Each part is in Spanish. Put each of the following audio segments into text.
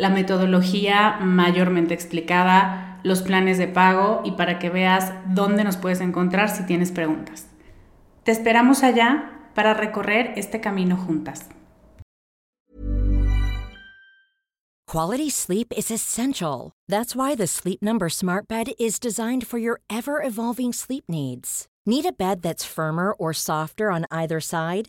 la metodología mayormente explicada, los planes de pago y para que veas dónde nos puedes encontrar si tienes preguntas. Te esperamos allá para recorrer este camino juntas. Quality sleep is essential. That's why the Sleep Number Smart Bed is designed for your ever evolving sleep needs. Need a bed that's firmer or softer on either side?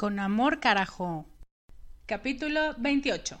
Con amor, carajo. Capítulo 28.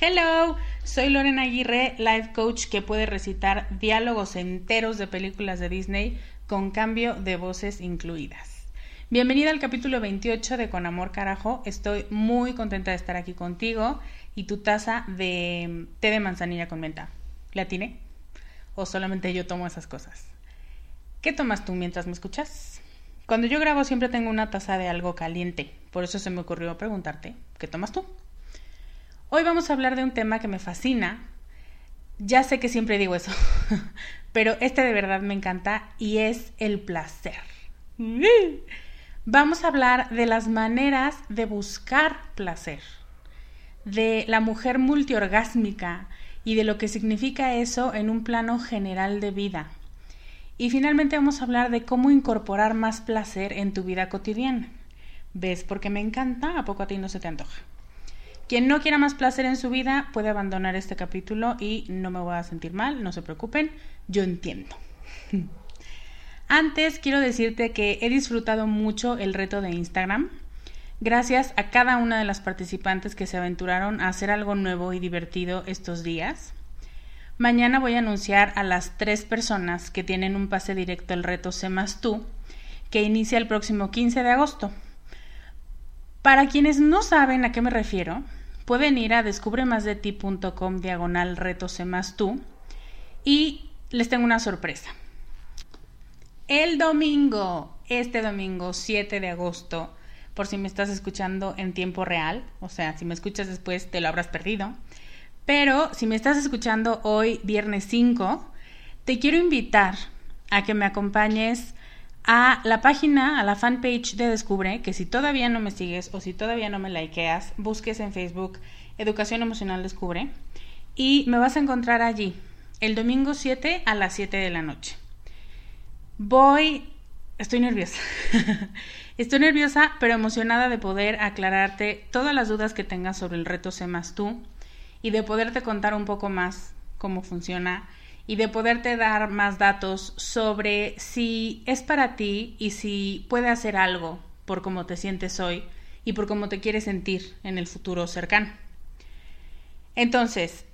Hello. Soy Lorena Aguirre, life coach que puede recitar diálogos enteros de películas de Disney con cambio de voces incluidas. Bienvenida al capítulo 28 de Con Amor Carajo. Estoy muy contenta de estar aquí contigo y tu taza de té de manzanilla con menta. ¿La tiene? ¿O solamente yo tomo esas cosas? ¿Qué tomas tú mientras me escuchas? Cuando yo grabo siempre tengo una taza de algo caliente, por eso se me ocurrió preguntarte, ¿qué tomas tú? Hoy vamos a hablar de un tema que me fascina. Ya sé que siempre digo eso, pero este de verdad me encanta y es el placer. Vamos a hablar de las maneras de buscar placer, de la mujer multiorgásmica y de lo que significa eso en un plano general de vida. Y finalmente vamos a hablar de cómo incorporar más placer en tu vida cotidiana. ¿Ves por qué me encanta? ¿A poco a ti no se te antoja? Quien no quiera más placer en su vida puede abandonar este capítulo y no me voy a sentir mal, no se preocupen, yo entiendo. Antes quiero decirte que he disfrutado mucho el reto de Instagram. Gracias a cada una de las participantes que se aventuraron a hacer algo nuevo y divertido estos días. Mañana voy a anunciar a las tres personas que tienen un pase directo al reto más tú, que inicia el próximo 15 de agosto. Para quienes no saben a qué me refiero, pueden ir a descubremasdeti.com diagonal retos más tú y les tengo una sorpresa. El domingo, este domingo 7 de agosto, por si me estás escuchando en tiempo real, o sea, si me escuchas después te lo habrás perdido, pero si me estás escuchando hoy, viernes 5, te quiero invitar a que me acompañes a la página, a la fanpage de Descubre, que si todavía no me sigues o si todavía no me likeas, busques en Facebook Educación Emocional Descubre y me vas a encontrar allí el domingo 7 a las 7 de la noche. Voy estoy nerviosa. estoy nerviosa, pero emocionada de poder aclararte todas las dudas que tengas sobre el reto Sé más tú y de poderte contar un poco más cómo funciona y de poderte dar más datos sobre si es para ti y si puede hacer algo por cómo te sientes hoy y por cómo te quieres sentir en el futuro cercano. Entonces,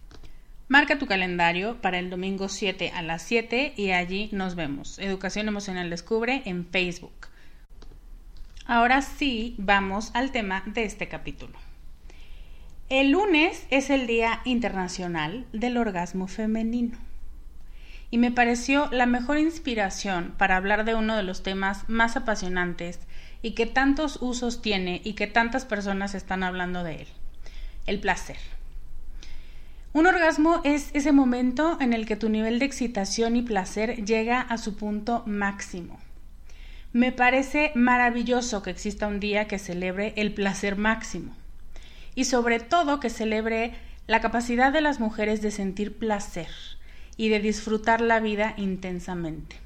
marca tu calendario para el domingo 7 a las 7 y allí nos vemos. Educación Emocional Descubre en Facebook. Ahora sí, vamos al tema de este capítulo. El lunes es el Día Internacional del Orgasmo Femenino y me pareció la mejor inspiración para hablar de uno de los temas más apasionantes y que tantos usos tiene y que tantas personas están hablando de él, el placer. Un orgasmo es ese momento en el que tu nivel de excitación y placer llega a su punto máximo. Me parece maravilloso que exista un día que celebre el placer máximo y sobre todo que celebre la capacidad de las mujeres de sentir placer y de disfrutar la vida intensamente.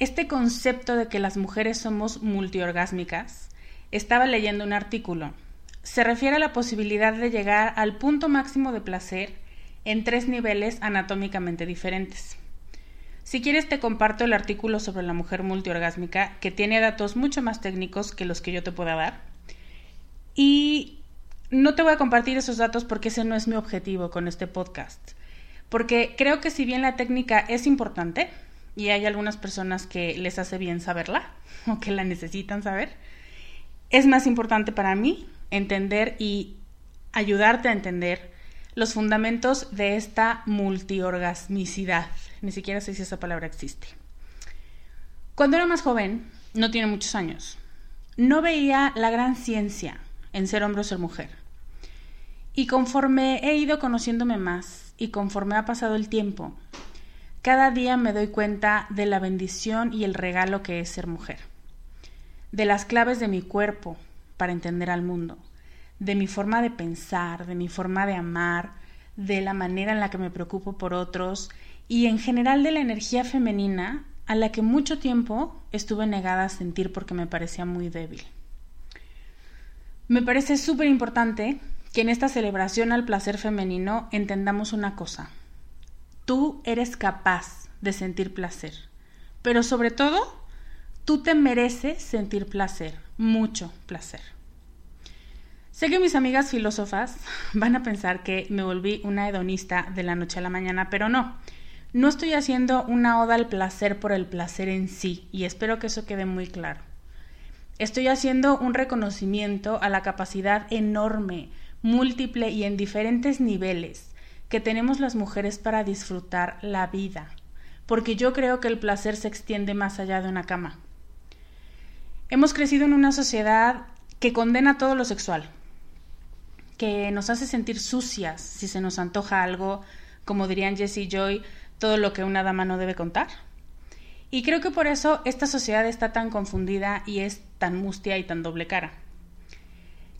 Este concepto de que las mujeres somos multiorgásmicas, estaba leyendo un artículo. Se refiere a la posibilidad de llegar al punto máximo de placer en tres niveles anatómicamente diferentes. Si quieres te comparto el artículo sobre la mujer multiorgásmica que tiene datos mucho más técnicos que los que yo te pueda dar. Y no te voy a compartir esos datos porque ese no es mi objetivo con este podcast. Porque creo que si bien la técnica es importante, y hay algunas personas que les hace bien saberla o que la necesitan saber, es más importante para mí entender y ayudarte a entender los fundamentos de esta multiorgasmicidad. Ni siquiera sé si esa palabra existe. Cuando era más joven, no tiene muchos años, no veía la gran ciencia en ser hombre o ser mujer. Y conforme he ido conociéndome más y conforme ha pasado el tiempo, cada día me doy cuenta de la bendición y el regalo que es ser mujer, de las claves de mi cuerpo para entender al mundo, de mi forma de pensar, de mi forma de amar, de la manera en la que me preocupo por otros y en general de la energía femenina a la que mucho tiempo estuve negada a sentir porque me parecía muy débil. Me parece súper importante que en esta celebración al placer femenino entendamos una cosa. Tú eres capaz de sentir placer, pero sobre todo, tú te mereces sentir placer, mucho placer. Sé que mis amigas filósofas van a pensar que me volví una hedonista de la noche a la mañana, pero no. No estoy haciendo una oda al placer por el placer en sí, y espero que eso quede muy claro. Estoy haciendo un reconocimiento a la capacidad enorme, múltiple y en diferentes niveles que tenemos las mujeres para disfrutar la vida, porque yo creo que el placer se extiende más allá de una cama. Hemos crecido en una sociedad que condena todo lo sexual, que nos hace sentir sucias si se nos antoja algo, como dirían Jessie y Joy, todo lo que una dama no debe contar. Y creo que por eso esta sociedad está tan confundida y es tan mustia y tan doble cara.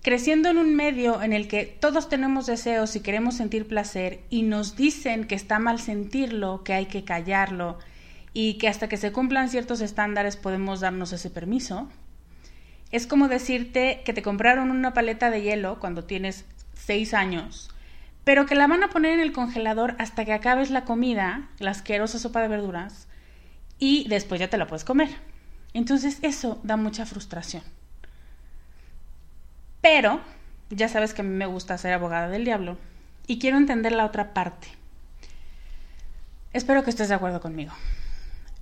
Creciendo en un medio en el que todos tenemos deseos y queremos sentir placer y nos dicen que está mal sentirlo, que hay que callarlo y que hasta que se cumplan ciertos estándares podemos darnos ese permiso, es como decirte que te compraron una paleta de hielo cuando tienes seis años, pero que la van a poner en el congelador hasta que acabes la comida, la asquerosa sopa de verduras, y después ya te la puedes comer. Entonces eso da mucha frustración. Pero ya sabes que a mí me gusta ser abogada del diablo y quiero entender la otra parte. Espero que estés de acuerdo conmigo.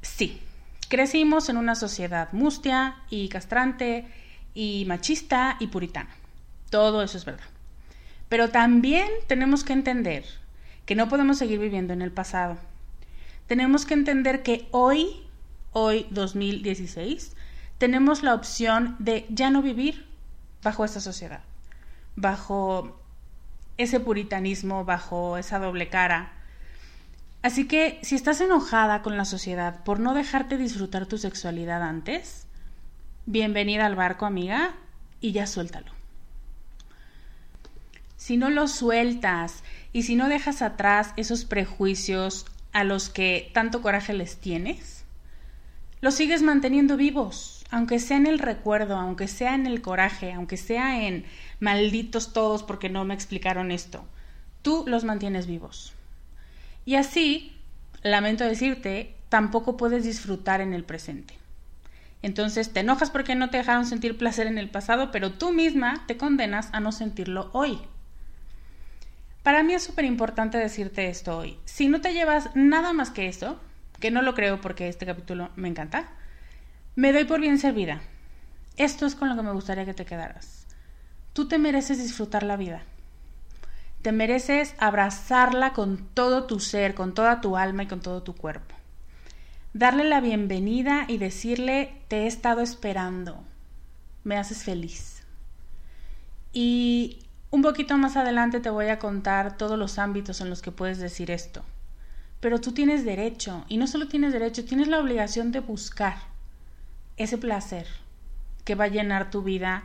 Sí, crecimos en una sociedad mustia y castrante y machista y puritana. Todo eso es verdad. Pero también tenemos que entender que no podemos seguir viviendo en el pasado tenemos que entender que hoy, hoy 2016, tenemos la opción de ya no vivir bajo esa sociedad, bajo ese puritanismo, bajo esa doble cara. Así que si estás enojada con la sociedad por no dejarte disfrutar tu sexualidad antes, bienvenida al barco, amiga, y ya suéltalo. Si no lo sueltas y si no dejas atrás esos prejuicios, a los que tanto coraje les tienes, los sigues manteniendo vivos, aunque sea en el recuerdo, aunque sea en el coraje, aunque sea en malditos todos porque no me explicaron esto. Tú los mantienes vivos. Y así, lamento decirte, tampoco puedes disfrutar en el presente. Entonces te enojas porque no te dejaron sentir placer en el pasado, pero tú misma te condenas a no sentirlo hoy. Para mí es súper importante decirte esto hoy. Si no te llevas nada más que eso, que no lo creo porque este capítulo me encanta, me doy por bien servida. Esto es con lo que me gustaría que te quedaras. Tú te mereces disfrutar la vida. Te mereces abrazarla con todo tu ser, con toda tu alma y con todo tu cuerpo. Darle la bienvenida y decirle, te he estado esperando. Me haces feliz. Y un poquito más adelante te voy a contar todos los ámbitos en los que puedes decir esto. Pero tú tienes derecho, y no solo tienes derecho, tienes la obligación de buscar ese placer que va a llenar tu vida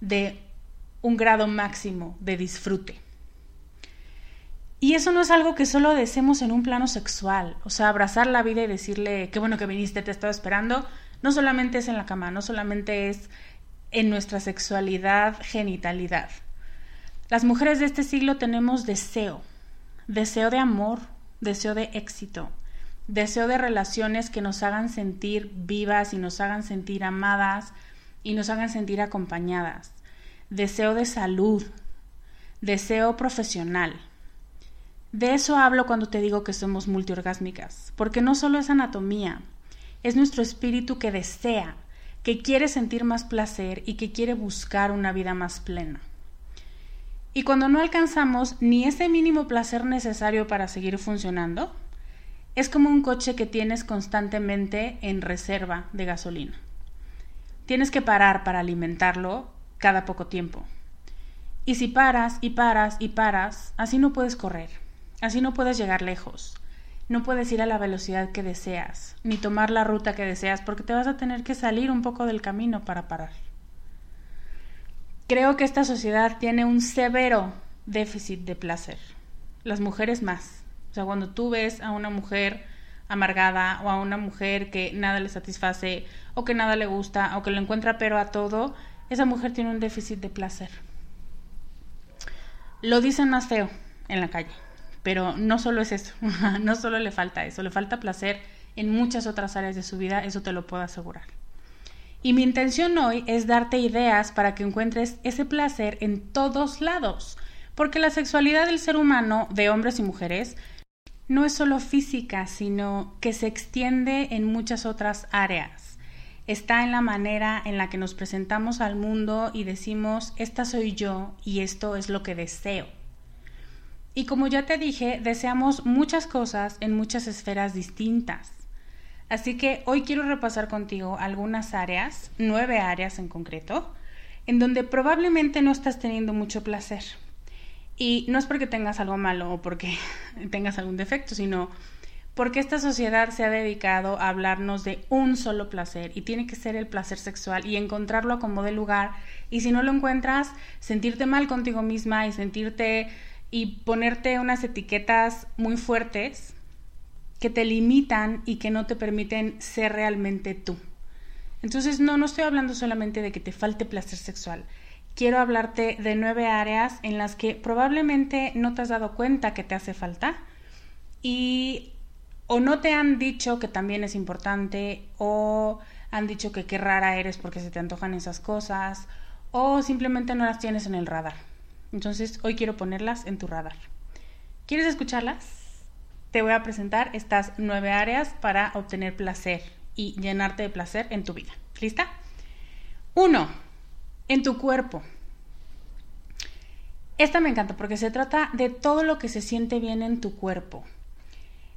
de un grado máximo de disfrute. Y eso no es algo que solo deseemos en un plano sexual, o sea, abrazar la vida y decirle, qué bueno que viniste, te estaba esperando, no solamente es en la cama, no solamente es en nuestra sexualidad, genitalidad. Las mujeres de este siglo tenemos deseo, deseo de amor, deseo de éxito, deseo de relaciones que nos hagan sentir vivas y nos hagan sentir amadas y nos hagan sentir acompañadas, deseo de salud, deseo profesional. De eso hablo cuando te digo que somos multiorgásmicas, porque no solo es anatomía, es nuestro espíritu que desea, que quiere sentir más placer y que quiere buscar una vida más plena. Y cuando no alcanzamos ni ese mínimo placer necesario para seguir funcionando, es como un coche que tienes constantemente en reserva de gasolina. Tienes que parar para alimentarlo cada poco tiempo. Y si paras y paras y paras, así no puedes correr, así no puedes llegar lejos, no puedes ir a la velocidad que deseas, ni tomar la ruta que deseas, porque te vas a tener que salir un poco del camino para parar. Creo que esta sociedad tiene un severo déficit de placer. Las mujeres más. Sea, cuando tú ves a una mujer amargada o a una mujer que nada le satisface o que nada le gusta o que lo encuentra pero a todo, esa mujer tiene un déficit de placer. Lo dicen más feo en la calle, pero no solo es eso, no solo le falta eso, le falta placer en muchas otras áreas de su vida, eso te lo puedo asegurar. Y mi intención hoy es darte ideas para que encuentres ese placer en todos lados, porque la sexualidad del ser humano, de hombres y mujeres, no es solo física, sino que se extiende en muchas otras áreas. Está en la manera en la que nos presentamos al mundo y decimos, esta soy yo y esto es lo que deseo. Y como ya te dije, deseamos muchas cosas en muchas esferas distintas. Así que hoy quiero repasar contigo algunas áreas, nueve áreas en concreto, en donde probablemente no estás teniendo mucho placer. Y no es porque tengas algo malo o porque tengas algún defecto, sino porque esta sociedad se ha dedicado a hablarnos de un solo placer y tiene que ser el placer sexual y encontrarlo a como de lugar. Y si no lo encuentras, sentirte mal contigo misma y sentirte y ponerte unas etiquetas muy fuertes que te limitan y que no te permiten ser realmente tú. Entonces, no, no estoy hablando solamente de que te falte placer sexual. Quiero hablarte de nueve áreas en las que probablemente no te has dado cuenta que te hace falta y o no te han dicho que también es importante o han dicho que qué rara eres porque se te antojan esas cosas o simplemente no las tienes en el radar. Entonces, hoy quiero ponerlas en tu radar. ¿Quieres escucharlas? te voy a presentar estas nueve áreas para obtener placer y llenarte de placer en tu vida. ¿Lista? Uno, en tu cuerpo. Esta me encanta porque se trata de todo lo que se siente bien en tu cuerpo.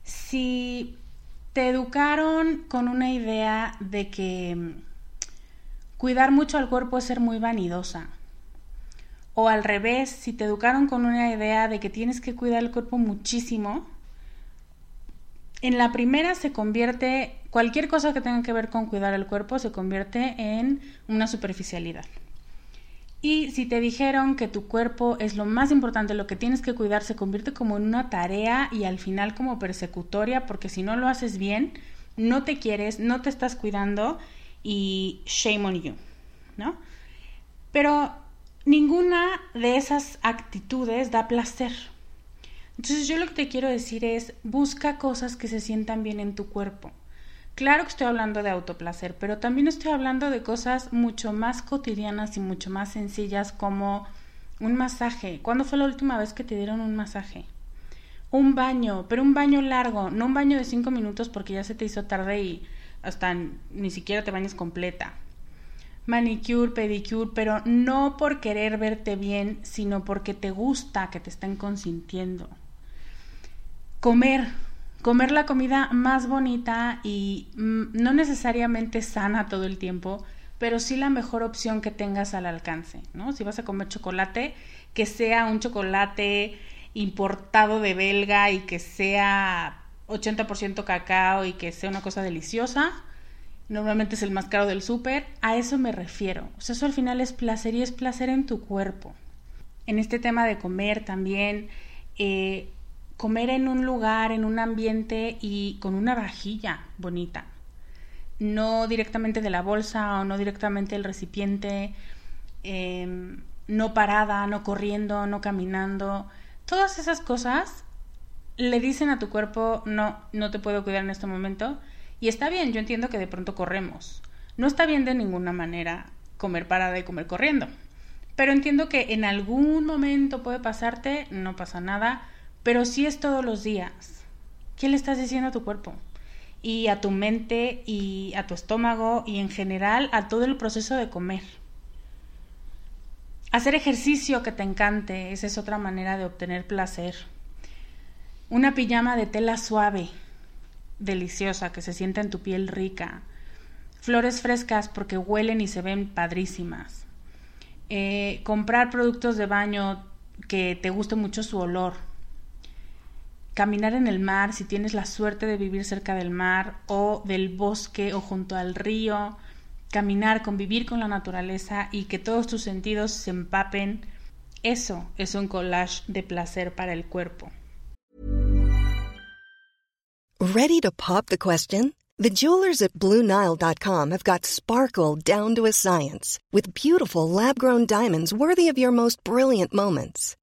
Si te educaron con una idea de que mm, cuidar mucho al cuerpo es ser muy vanidosa, o al revés, si te educaron con una idea de que tienes que cuidar el cuerpo muchísimo, en la primera se convierte, cualquier cosa que tenga que ver con cuidar el cuerpo se convierte en una superficialidad. Y si te dijeron que tu cuerpo es lo más importante, lo que tienes que cuidar, se convierte como en una tarea y al final como persecutoria, porque si no lo haces bien, no te quieres, no te estás cuidando y shame on you, ¿no? Pero ninguna de esas actitudes da placer. Entonces yo lo que te quiero decir es, busca cosas que se sientan bien en tu cuerpo. Claro que estoy hablando de autoplacer, pero también estoy hablando de cosas mucho más cotidianas y mucho más sencillas como un masaje. ¿Cuándo fue la última vez que te dieron un masaje? Un baño, pero un baño largo, no un baño de cinco minutos porque ya se te hizo tarde y hasta ni siquiera te bañas completa. Manicure, pedicure, pero no por querer verte bien, sino porque te gusta que te estén consintiendo. Comer, comer la comida más bonita y mm, no necesariamente sana todo el tiempo, pero sí la mejor opción que tengas al alcance, ¿no? Si vas a comer chocolate, que sea un chocolate importado de belga y que sea 80% cacao y que sea una cosa deliciosa. Normalmente es el más caro del súper. A eso me refiero. O sea, eso al final es placer y es placer en tu cuerpo. En este tema de comer también, eh, comer en un lugar, en un ambiente y con una vajilla bonita. No directamente de la bolsa o no directamente del recipiente, em, no parada, no corriendo, no caminando. Todas esas cosas le dicen a tu cuerpo, no, no te puedo cuidar en este momento. Y está bien, yo entiendo que de pronto corremos. No está bien de ninguna manera comer parada y comer corriendo. Pero entiendo que en algún momento puede pasarte, no pasa nada pero si es todos los días, ¿qué le estás diciendo a tu cuerpo? Y a tu mente y a tu estómago y en general a todo el proceso de comer. Hacer ejercicio que te encante, esa es otra manera de obtener placer. Una pijama de tela suave, deliciosa, que se sienta en tu piel rica. Flores frescas porque huelen y se ven padrísimas. Eh, comprar productos de baño que te guste mucho su olor caminar en el mar, si tienes la suerte de vivir cerca del mar o del bosque o junto al río, caminar, convivir con la naturaleza y que todos tus sentidos se empapen, eso es un collage de placer para el cuerpo. Ready to pop the question? The jewelers at BlueNile.com have got sparkle down to a science with beautiful lab-grown diamonds worthy of your most brilliant moments.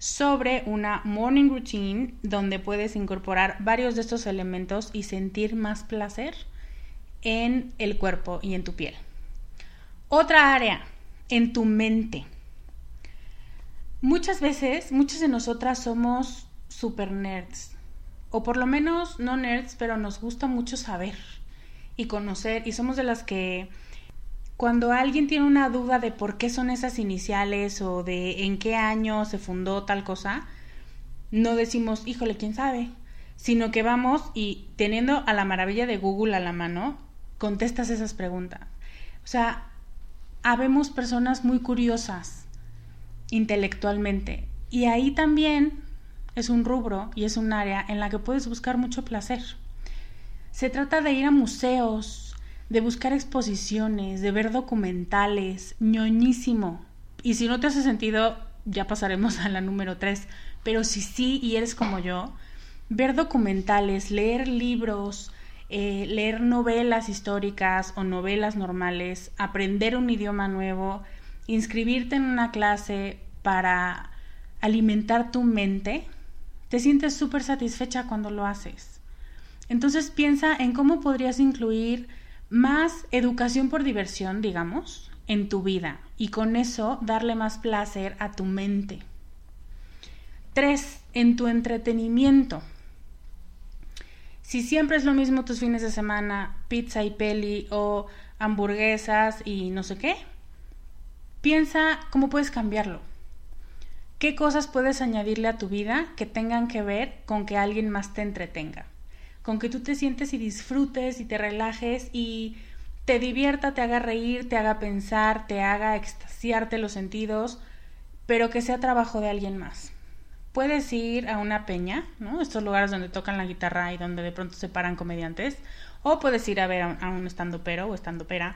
sobre una morning routine donde puedes incorporar varios de estos elementos y sentir más placer en el cuerpo y en tu piel. Otra área, en tu mente. Muchas veces, muchas de nosotras somos super nerds, o por lo menos no nerds, pero nos gusta mucho saber y conocer, y somos de las que cuando alguien tiene una duda de por qué son esas iniciales o de en qué año se fundó tal cosa, no decimos, híjole, quién sabe, sino que vamos y teniendo a la maravilla de Google a la mano, contestas esas preguntas. O sea, habemos personas muy curiosas intelectualmente y ahí también es un rubro y es un área en la que puedes buscar mucho placer. Se trata de ir a museos, de buscar exposiciones, de ver documentales, ñoñísimo. Y si no te hace sentido, ya pasaremos a la número tres. Pero si sí y eres como yo, ver documentales, leer libros, eh, leer novelas históricas o novelas normales, aprender un idioma nuevo, inscribirte en una clase para alimentar tu mente, te sientes súper satisfecha cuando lo haces. Entonces piensa en cómo podrías incluir más educación por diversión, digamos, en tu vida y con eso darle más placer a tu mente. Tres, en tu entretenimiento. Si siempre es lo mismo tus fines de semana, pizza y peli o hamburguesas y no sé qué, piensa cómo puedes cambiarlo. ¿Qué cosas puedes añadirle a tu vida que tengan que ver con que alguien más te entretenga? Con que tú te sientes y disfrutes y te relajes y te divierta, te haga reír, te haga pensar, te haga extasiarte los sentidos, pero que sea trabajo de alguien más. Puedes ir a una peña, ¿no? Estos lugares donde tocan la guitarra y donde de pronto se paran comediantes, o puedes ir a ver a un, estando pero o estando pera.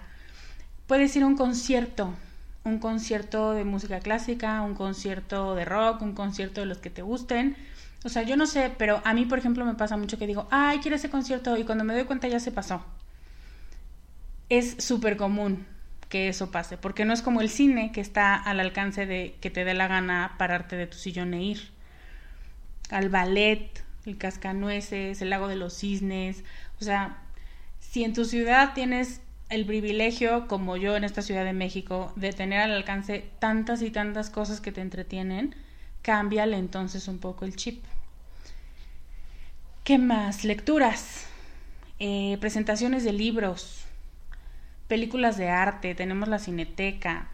Puedes ir a un concierto, un concierto de música clásica, un concierto de rock, un concierto de los que te gusten. O sea, yo no sé, pero a mí, por ejemplo, me pasa mucho que digo, ay, quiero ese concierto y cuando me doy cuenta ya se pasó. Es súper común que eso pase, porque no es como el cine que está al alcance de que te dé la gana pararte de tu sillón e ir. Al ballet, el cascanueces, el lago de los cisnes, o sea, si en tu ciudad tienes el privilegio, como yo en esta Ciudad de México, de tener al alcance tantas y tantas cosas que te entretienen, cámbiale entonces un poco el chip. ¿Qué más? Lecturas, eh, presentaciones de libros, películas de arte, tenemos la cineteca,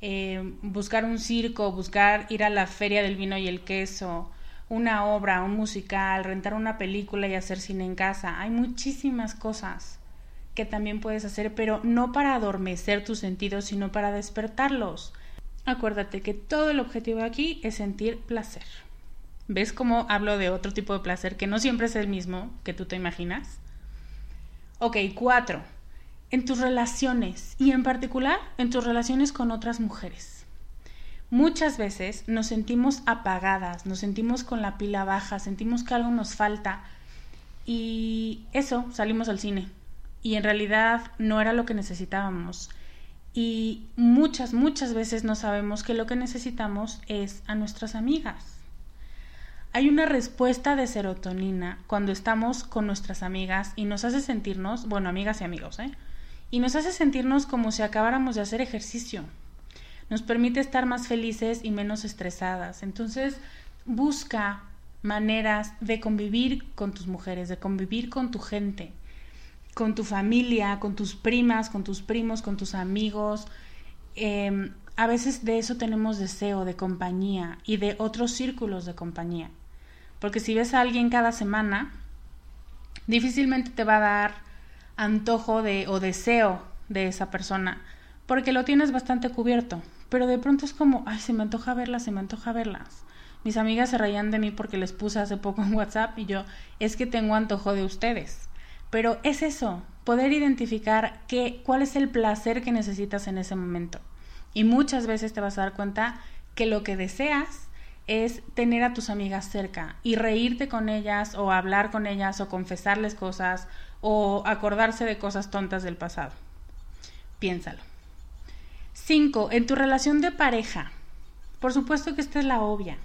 eh, buscar un circo, buscar ir a la feria del vino y el queso, una obra, un musical, rentar una película y hacer cine en casa. Hay muchísimas cosas que también puedes hacer, pero no para adormecer tus sentidos, sino para despertarlos. Acuérdate que todo el objetivo aquí es sentir placer. ¿Ves cómo hablo de otro tipo de placer que no siempre es el mismo que tú te imaginas? Ok, cuatro. En tus relaciones y en particular en tus relaciones con otras mujeres. Muchas veces nos sentimos apagadas, nos sentimos con la pila baja, sentimos que algo nos falta y eso salimos al cine, y en realidad no era lo que necesitábamos. Y muchas, muchas veces no sabemos que lo que necesitamos es a nuestras amigas. Hay una respuesta de serotonina cuando estamos con nuestras amigas y nos hace sentirnos, bueno, amigas y amigos, ¿eh? Y nos hace sentirnos como si acabáramos de hacer ejercicio. Nos permite estar más felices y menos estresadas. Entonces, busca maneras de convivir con tus mujeres, de convivir con tu gente con tu familia, con tus primas, con tus primos, con tus amigos. Em, a veces de eso tenemos deseo, de compañía y de otros círculos de compañía. Porque si ves a alguien cada semana, difícilmente te va a dar antojo de o deseo de esa persona, porque lo tienes bastante cubierto. Pero de pronto es como, ay, se me antoja verlas, se me antoja verlas. Mis amigas se reían de mí porque les puse hace poco en WhatsApp y yo, es que tengo antojo de ustedes. Pero es eso, poder identificar qué, cuál es el placer que necesitas en ese momento. Y muchas veces te vas a dar cuenta que lo que deseas es tener a tus amigas cerca y reírte con ellas o hablar con ellas o confesarles cosas o acordarse de cosas tontas del pasado. Piénsalo. 5. En tu relación de pareja. Por supuesto que esta es la obvia.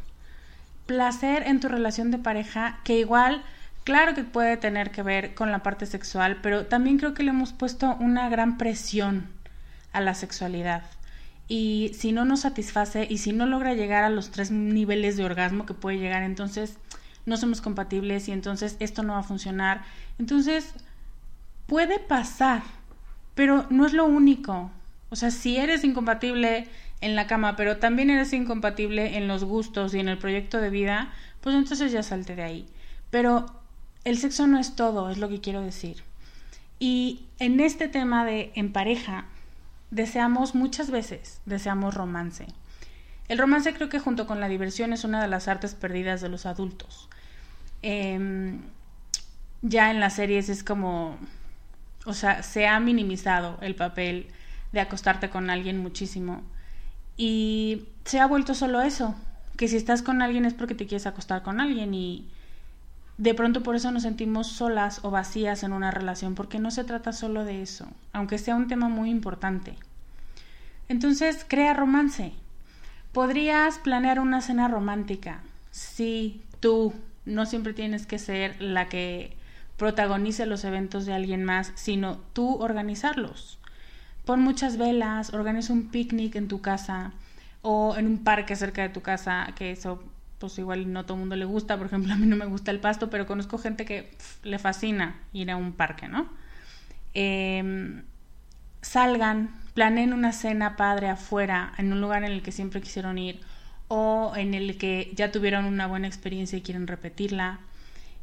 Placer en tu relación de pareja que igual Claro que puede tener que ver con la parte sexual, pero también creo que le hemos puesto una gran presión a la sexualidad. Y si no nos satisface y si no logra llegar a los tres niveles de orgasmo que puede llegar, entonces no somos compatibles y entonces esto no va a funcionar. Entonces, puede pasar, pero no es lo único. O sea, si eres incompatible en la cama, pero también eres incompatible en los gustos y en el proyecto de vida, pues entonces ya salte de ahí. Pero el sexo no es todo, es lo que quiero decir. Y en este tema de en pareja, deseamos muchas veces, deseamos romance. El romance creo que junto con la diversión es una de las artes perdidas de los adultos. Em, ya en las series es como, o sea, se ha minimizado el papel de acostarte con alguien muchísimo. Y se ha vuelto solo eso, que si estás con alguien es porque te quieres acostar con alguien y de pronto por eso nos sentimos solas o vacías en una relación, porque no se trata solo de eso, aunque sea un tema muy importante. Entonces, crea romance. Podrías planear una cena romántica. Sí, tú no siempre tienes que ser la que protagonice los eventos de alguien más, sino tú organizarlos. Pon muchas velas, organiza un picnic en tu casa o en un parque cerca de tu casa, que eso pues igual no todo el mundo le gusta, por ejemplo, a mí no me gusta el pasto, pero conozco gente que le fascina ir a un parque, ¿no? Em, salgan, planeen una cena padre afuera, en un lugar en el que siempre quisieron ir o en el que ya tuvieron una buena experiencia y quieren repetirla.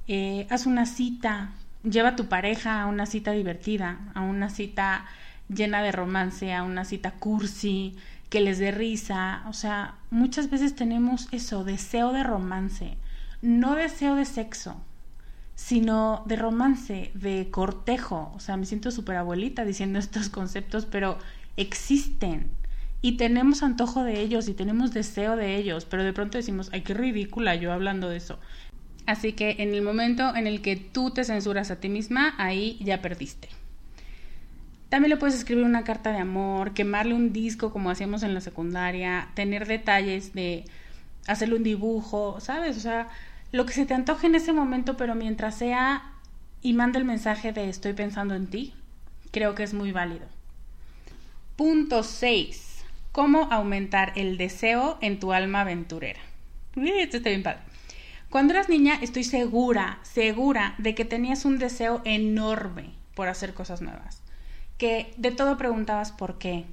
Eh, haz una cita, lleva a tu pareja a una cita divertida, a una cita llena de romance, a una cita cursi, que les dé risa. O sea, muchas veces tenemos eso, deseo de romance, no deseo de sexo, sino de romance, de cortejo. O sea, me siento súper abuelita diciendo estos conceptos, pero existen. Y tenemos antojo de ellos y tenemos deseo de ellos, pero de pronto decimos, ay, qué ridícula yo hablando de eso. Así que en el momento en el que tú te censuras a ti misma, ahí ya perdiste. También le puedes escribir una carta de amor, quemarle un disco como hacíamos en la secundaria, tener detalles de hacerle un dibujo, ¿sabes? O sea, lo que se te antoje en ese momento, pero mientras sea y manda el mensaje de estoy pensando en ti, creo que es muy válido. Punto 6. ¿Cómo aumentar el deseo en tu alma aventurera? Esto está bien padre. Cuando eras niña, estoy segura, segura de que tenías un deseo enorme por hacer cosas nuevas que de todo preguntabas por qué.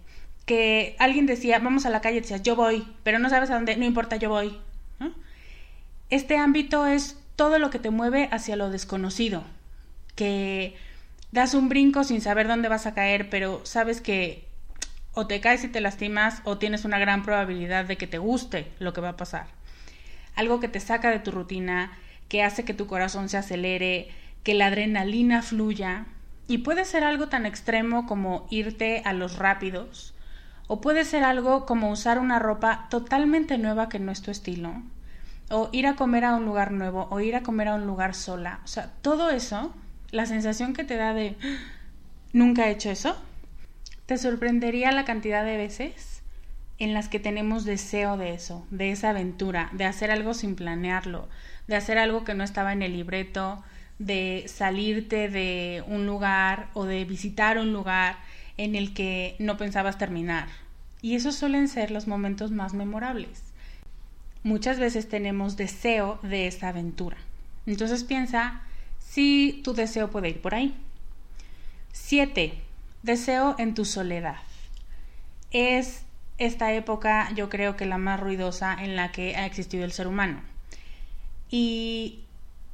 Que alguien decía, vamos a la calle, decías, yo voy, pero no sabes a dónde, no importa, yo voy. Este ámbito es todo lo que te mueve hacia lo desconocido, que das un brinco sin saber dónde vas a caer, pero sabes que o te caes y te lastimas o tienes una gran probabilidad de que te guste lo que va a pasar. Algo que te saca de tu rutina, que hace que tu corazón se acelere, que la adrenalina fluya, y puede ser algo tan extremo como irte a los rápidos, o puede ser algo como usar una ropa totalmente nueva que no es tu estilo, o ir a comer a un lugar nuevo, o ir a comer a un lugar sola. O sea, todo eso, la sensación que te da de nunca he hecho eso, te sorprendería la cantidad de veces en las que tenemos deseo de eso, de esa aventura, de hacer algo sin planearlo, de hacer algo que no estaba en el libreto, de salirte de un lugar o de visitar un lugar en el que no pensabas terminar. Y esos suelen ser los momentos más memorables. Muchas veces tenemos deseo de esa aventura. Entonces piensa si tu deseo puede ir por ahí. 7. Deseo en tu soledad. Es esta época yo creo que la más ruidosa en la que ha existido el ser humano. Y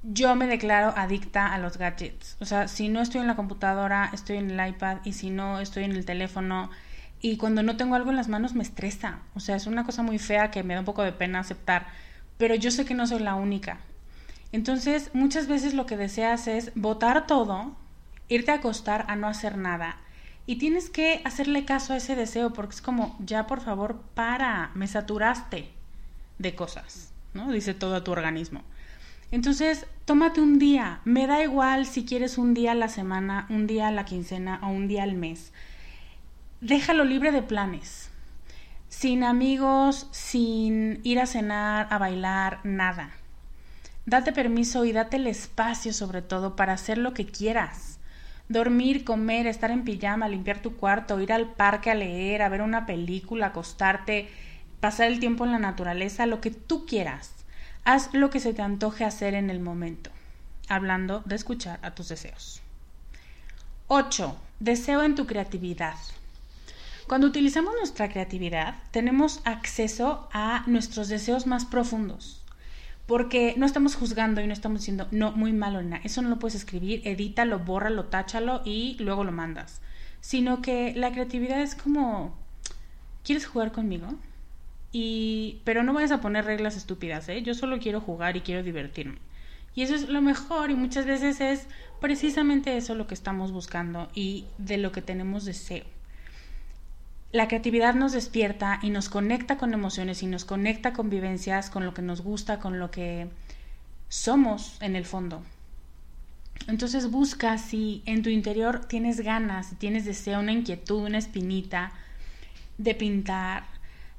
yo me declaro adicta a los gadgets. O sea, si no estoy en la computadora, estoy en el iPad y si no, estoy en el teléfono. Y cuando no tengo algo en las manos me estresa. O sea, es una cosa muy fea que me da un poco de pena aceptar. Pero yo sé que no soy la única. Entonces, muchas veces lo que deseas es botar todo, irte a acostar a no hacer nada. Y tienes que hacerle caso a ese deseo porque es como, ya por favor, para, me saturaste de cosas, ¿no? Dice todo tu organismo. Entonces, tómate un día. Me da igual si quieres un día a la semana, un día a la quincena o un día al mes. Déjalo libre de planes. Sin amigos, sin ir a cenar, a bailar, nada. Date permiso y date el espacio sobre todo para hacer lo que quieras. Dormir, comer, estar en pijama, limpiar tu cuarto, ir al parque a leer, a ver una película, acostarte, pasar el tiempo en la naturaleza, lo que tú quieras. Haz lo que se te antoje hacer en el momento, hablando de escuchar a tus deseos. 8. Deseo en tu creatividad. Cuando utilizamos nuestra creatividad, tenemos acceso a nuestros deseos más profundos. Porque no estamos juzgando y no estamos diciendo, no, muy malo, nada. Eso no lo puedes escribir, edítalo, bórralo, táchalo y luego lo mandas. Sino que la creatividad es como, ¿quieres jugar conmigo? Y, pero no vayas a poner reglas estúpidas, ¿eh? Yo solo quiero jugar y quiero divertirme. Y eso es lo mejor y muchas veces es precisamente eso lo que estamos buscando y de lo que tenemos deseo. La creatividad nos despierta y nos conecta con emociones y nos conecta con vivencias, con lo que nos gusta, con lo que somos en el fondo. Entonces busca si en tu interior tienes ganas, si tienes deseo, una inquietud, una espinita de pintar,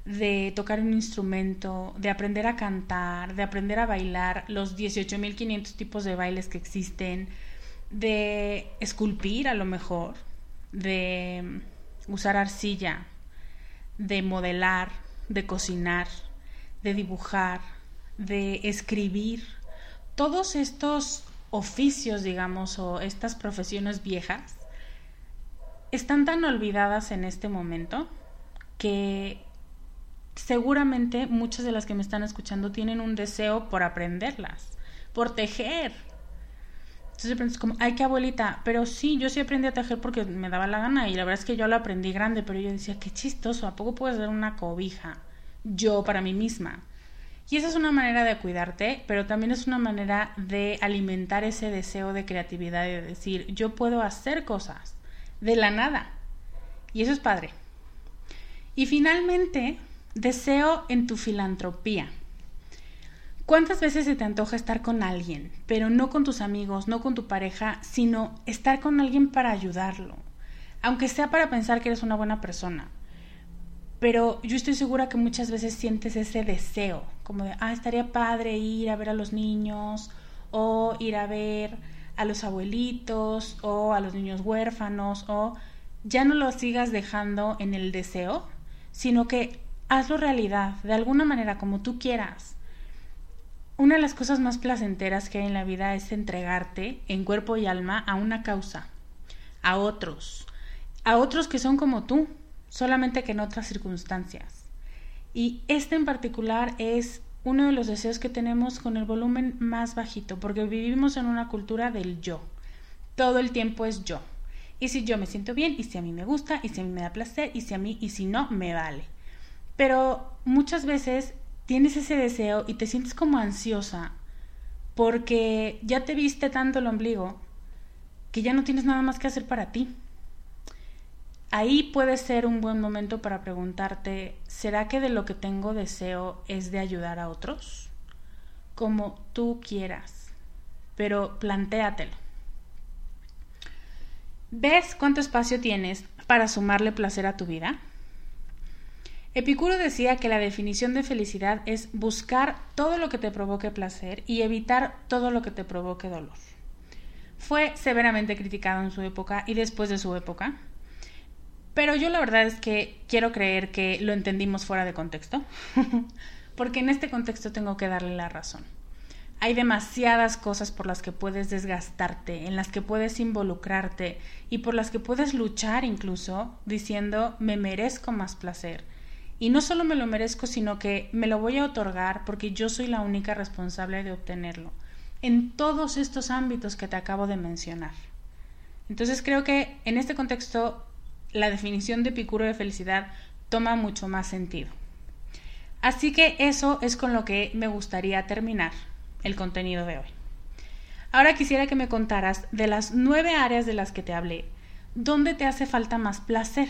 de tocar un instrumento, de aprender a cantar, de aprender a bailar los 18.500 tipos de bailes que existen, de esculpir a lo mejor, de usar arcilla, de modelar, de cocinar, de dibujar, de escribir. Todos estos oficios, digamos, o estas profesiones viejas, están tan olvidadas en este momento que seguramente muchas de las que me están escuchando tienen un deseo por aprenderlas, por tejer. Entonces es como, ay, qué abuelita, pero sí, yo sí aprendí a tejer porque me daba la gana y la verdad es que yo lo aprendí grande, pero yo decía, qué chistoso, ¿a poco puedes dar una cobija? Yo para mí misma. Y esa es una manera de cuidarte, pero también es una manera de alimentar ese deseo de creatividad de decir, yo puedo hacer cosas de la nada. Y eso es padre. Y finalmente, deseo en tu filantropía. ¿Cuántas veces se te antoja estar con alguien, pero no con tus amigos, no con tu pareja, sino estar con alguien para ayudarlo? Aunque sea para pensar que eres una buena persona. Pero yo estoy segura que muchas veces sientes ese deseo, como de, ah, estaría padre ir a ver a los niños, o ir a ver a los abuelitos, o a los niños huérfanos, o ya no lo sigas dejando en el deseo, sino que hazlo realidad, de alguna manera, como tú quieras una de las cosas más placenteras que hay en la vida es entregarte en cuerpo y alma a una causa, a otros, a otros que son como tú, solamente que en otras circunstancias. Y este en particular es uno de los deseos que tenemos con el volumen más bajito, porque vivimos en una cultura del yo. Todo el tiempo es yo. Y si yo me siento bien, y si a mí me gusta, y si a mí me da placer, y si a mí, y si no, me vale. Pero muchas veces tienes ese deseo y te sientes como ansiosa porque ya te viste tanto el ombligo que ya no tienes nada más que hacer para ti. Ahí puede ser un buen momento para preguntarte, ¿será que de lo que tengo deseo es de ayudar a otros? Como tú quieras, pero plantéatelo. ¿Ves cuánto espacio tienes para sumarle placer a tu vida? Epicuro decía que la definición de felicidad es buscar todo lo que te provoque placer y evitar todo lo que te provoque dolor. Fue severamente criticado en su época y después de su época, pero yo la verdad es que quiero creer que lo entendimos fuera de contexto, porque en este contexto tengo que darle la razón. Hay demasiadas cosas por las que puedes desgastarte, en las que puedes involucrarte y por las que puedes luchar incluso diciendo me merezco más placer y no solo me lo merezco, sino que me lo voy a otorgar porque yo soy la única responsable de obtenerlo. En todos estos ámbitos que te acabo de mencionar. Entonces creo que en este contexto la definición de Epicuro de felicidad toma mucho más sentido. Así que eso es con lo que me gustaría terminar el contenido de hoy. Ahora quisiera que me contaras de las nueve áreas de las que te hablé, ¿dónde te hace falta más placer?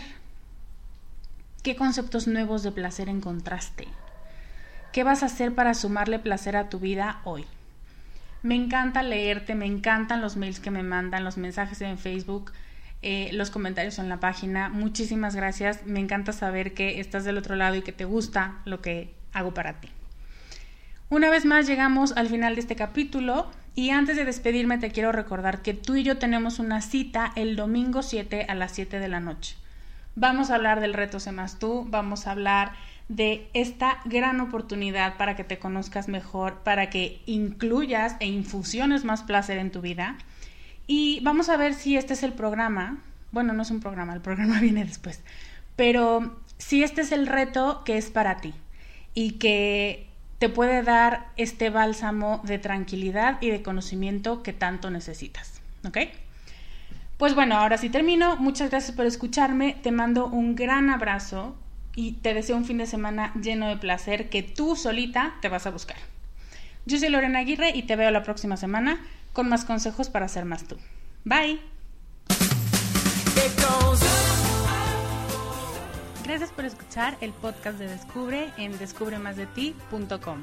¿Qué conceptos nuevos de placer encontraste? ¿Qué vas a hacer para sumarle placer a tu vida hoy? Me encanta leerte, me encantan los mails que me mandan, los mensajes en Facebook, eh, los comentarios en la página. Muchísimas gracias. Me encanta saber que estás del otro lado y que te gusta lo que hago para ti. Una vez más llegamos al final de este capítulo y antes de despedirme te quiero recordar que tú y yo tenemos una cita el domingo 7 a las 7 de la noche. Vamos a hablar del reto Sé Más Tú, vamos a hablar de esta gran oportunidad para que te conozcas mejor, para que incluyas e infusiones más placer en tu vida. Y vamos a ver si este es el programa. Bueno, no es un programa, el programa viene después. Pero si este es el reto que es para ti y que te puede dar este bálsamo de tranquilidad y de conocimiento que tanto necesitas. ¿Ok? Pues bueno, ahora sí termino. Muchas gracias por escucharme. Te mando un gran abrazo y te deseo un fin de semana lleno de placer que tú solita te vas a buscar. Yo soy Lorena Aguirre y te veo la próxima semana con más consejos para ser más tú. Bye. Gracias por escuchar el podcast de Descubre en descubremasdeti.com.